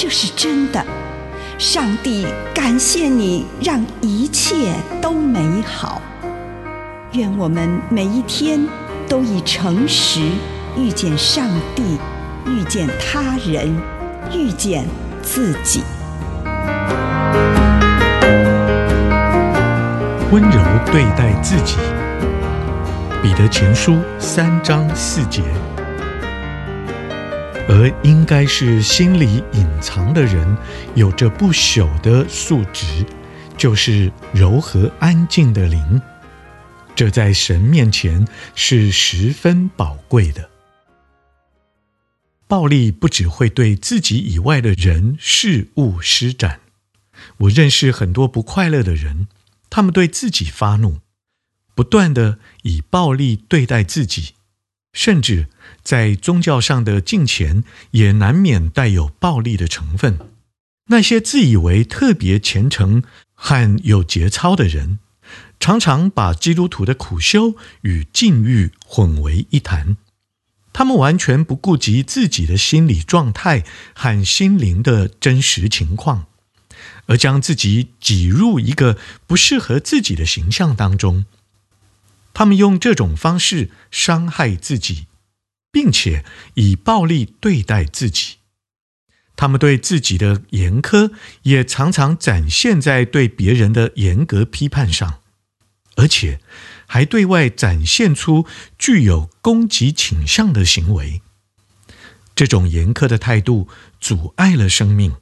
这是真的。上帝感谢你，让一切都美好。愿我们每一天都以诚实遇见上帝，遇见他人，遇见自己。温柔对待自己，《彼得前书》三章四节。而应该是心里隐藏的人，有着不朽的素质，就是柔和安静的灵。这在神面前是十分宝贵的。暴力不只会对自己以外的人事物施展。我认识很多不快乐的人。他们对自己发怒，不断地以暴力对待自己，甚至在宗教上的敬虔也难免带有暴力的成分。那些自以为特别虔诚和有节操的人，常常把基督徒的苦修与禁欲混为一谈。他们完全不顾及自己的心理状态和心灵的真实情况。而将自己挤入一个不适合自己的形象当中，他们用这种方式伤害自己，并且以暴力对待自己。他们对自己的严苛，也常常展现在对别人的严格批判上，而且还对外展现出具有攻击倾向的行为。这种严苛的态度阻碍了生命，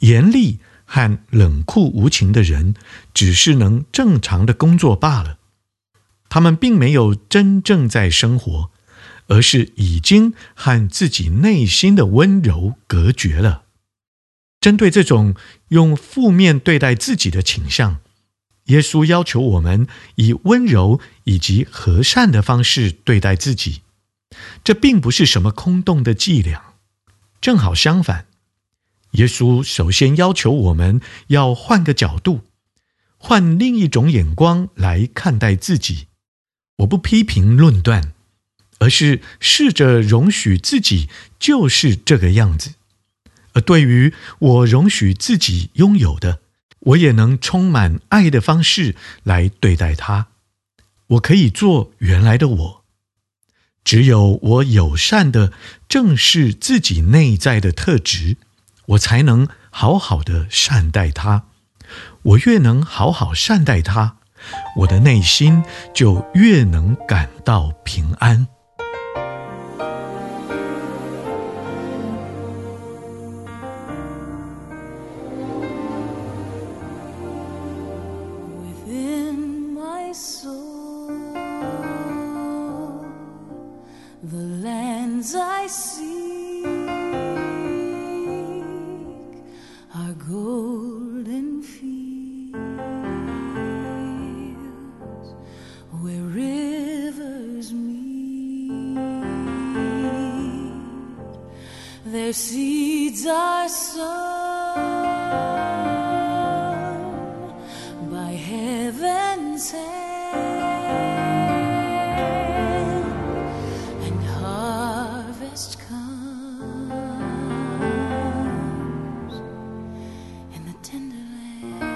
严厉。和冷酷无情的人，只是能正常的工作罢了。他们并没有真正在生活，而是已经和自己内心的温柔隔绝了。针对这种用负面对待自己的倾向，耶稣要求我们以温柔以及和善的方式对待自己。这并不是什么空洞的伎俩，正好相反。耶稣首先要求我们要换个角度，换另一种眼光来看待自己。我不批评论断，而是试着容许自己就是这个样子。而对于我容许自己拥有的，我也能充满爱的方式来对待它。我可以做原来的我。只有我友善地正视自己内在的特质。我才能好好的善待他，我越能好好善待他，我的内心就越能感到平安。their seeds are sown by heaven's hand, and harvest comes in the tender land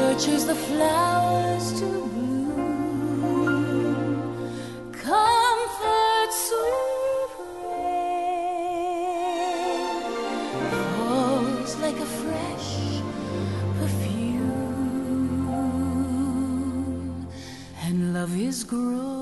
churches the flowers to bloom. Comfort, sweet rain falls like a fresh perfume, and love is growing.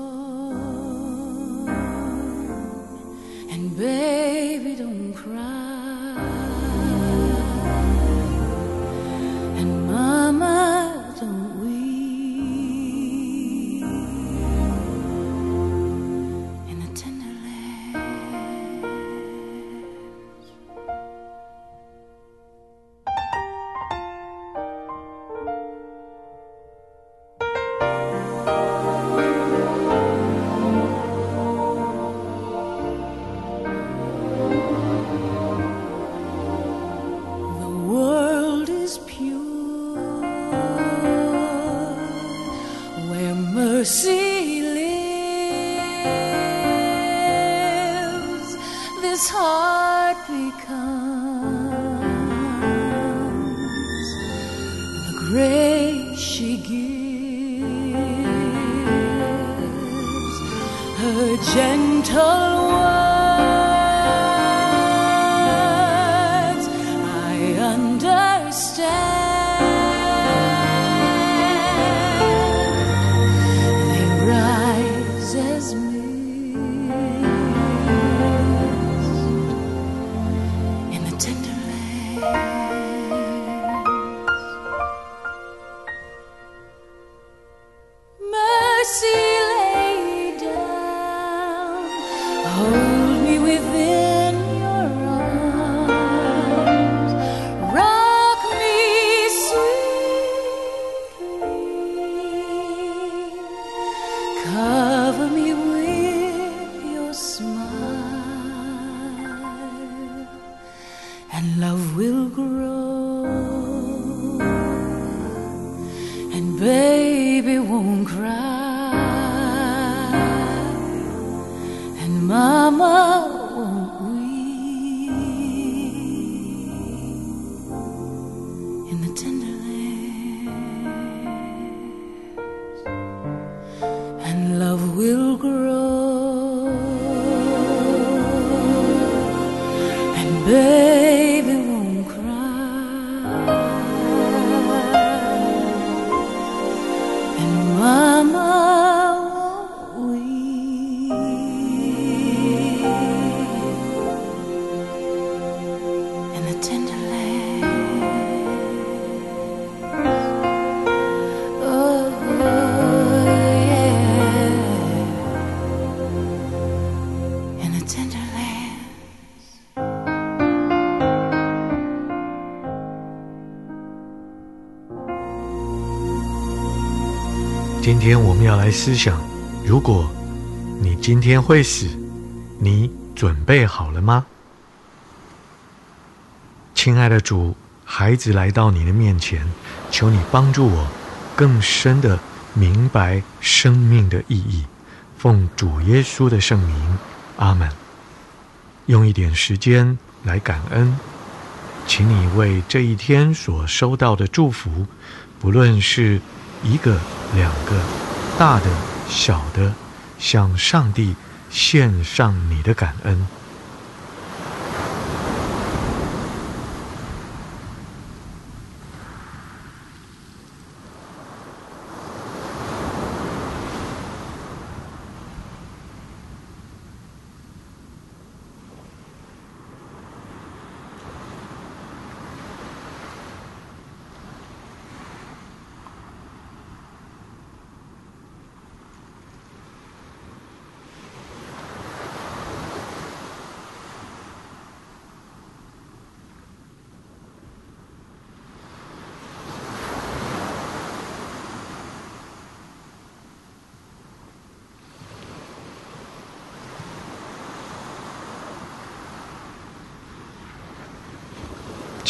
she lives, this heart becomes the grace she gives, her gentle. Mama 今天我们要来思想：如果你今天会死，你准备好了吗？亲爱的主，孩子来到你的面前，求你帮助我更深地明白生命的意义。奉主耶稣的圣名，阿门。用一点时间来感恩，请你为这一天所收到的祝福，不论是一个、两个、大的、小的，向上帝献上你的感恩。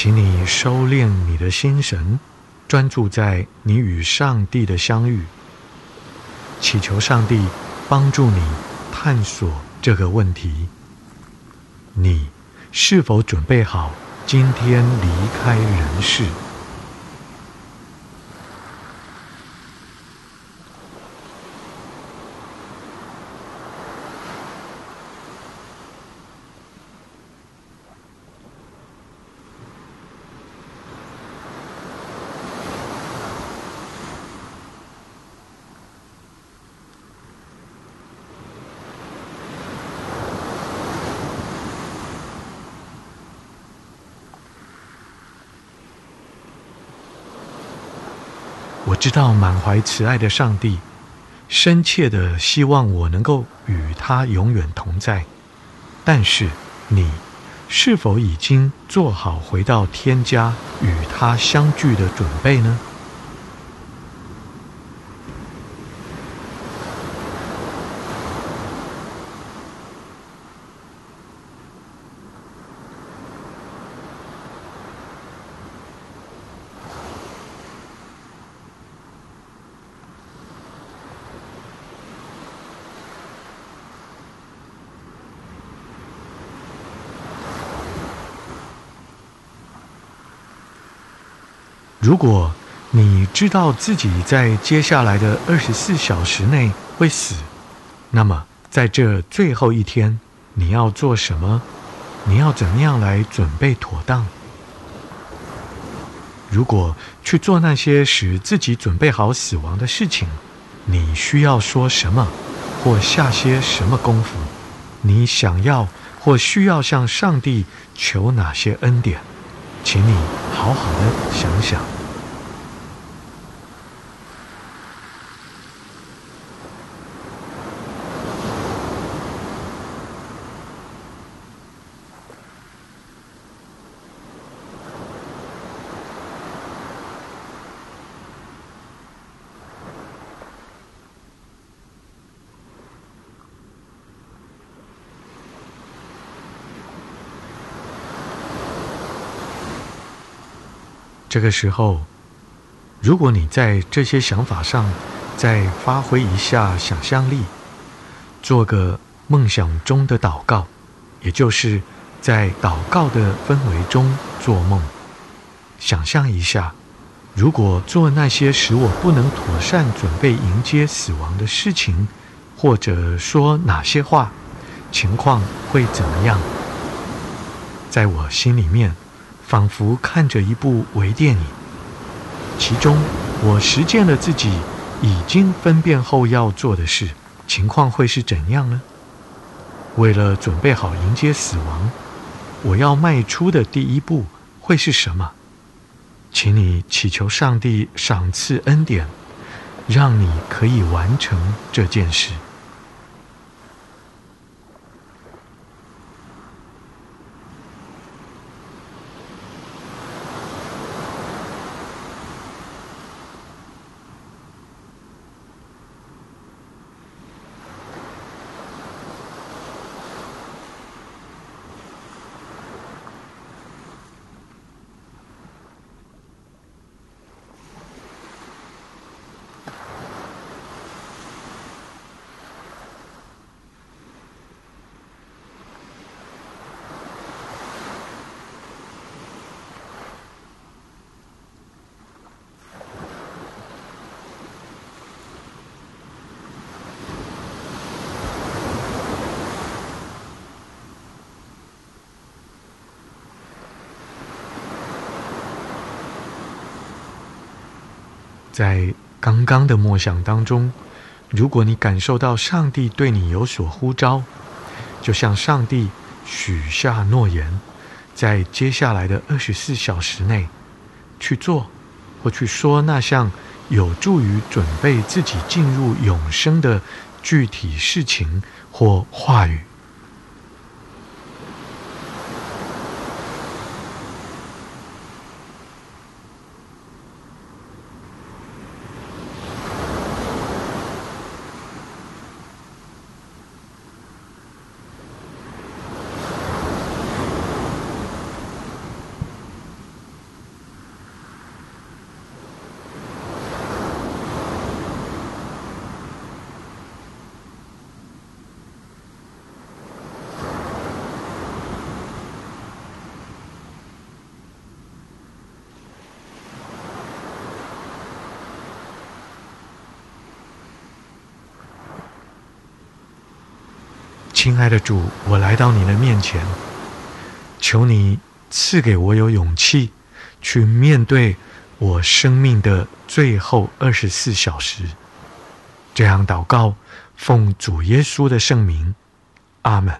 请你收敛你的心神，专注在你与上帝的相遇，祈求上帝帮助你探索这个问题：你是否准备好今天离开人世？我知道满怀慈爱的上帝，深切的希望我能够与他永远同在。但是，你是否已经做好回到天家与他相聚的准备呢？如果你知道自己在接下来的二十四小时内会死，那么在这最后一天，你要做什么？你要怎么样来准备妥当？如果去做那些使自己准备好死亡的事情，你需要说什么，或下些什么功夫？你想要或需要向上帝求哪些恩典？请你好好的想想。这个时候，如果你在这些想法上再发挥一下想象力，做个梦想中的祷告，也就是在祷告的氛围中做梦，想象一下，如果做那些使我不能妥善准备迎接死亡的事情，或者说哪些话，情况会怎么样？在我心里面。仿佛看着一部微电影，其中我实践了自己已经分辨后要做的事，情况会是怎样呢？为了准备好迎接死亡，我要迈出的第一步会是什么？请你祈求上帝赏赐恩典，让你可以完成这件事。在刚刚的默想当中，如果你感受到上帝对你有所呼召，就向上帝许下诺言，在接下来的二十四小时内去做或去说那项有助于准备自己进入永生的具体事情或话语。亲爱的主，我来到你的面前，求你赐给我有勇气，去面对我生命的最后二十四小时。这样祷告，奉主耶稣的圣名，阿门。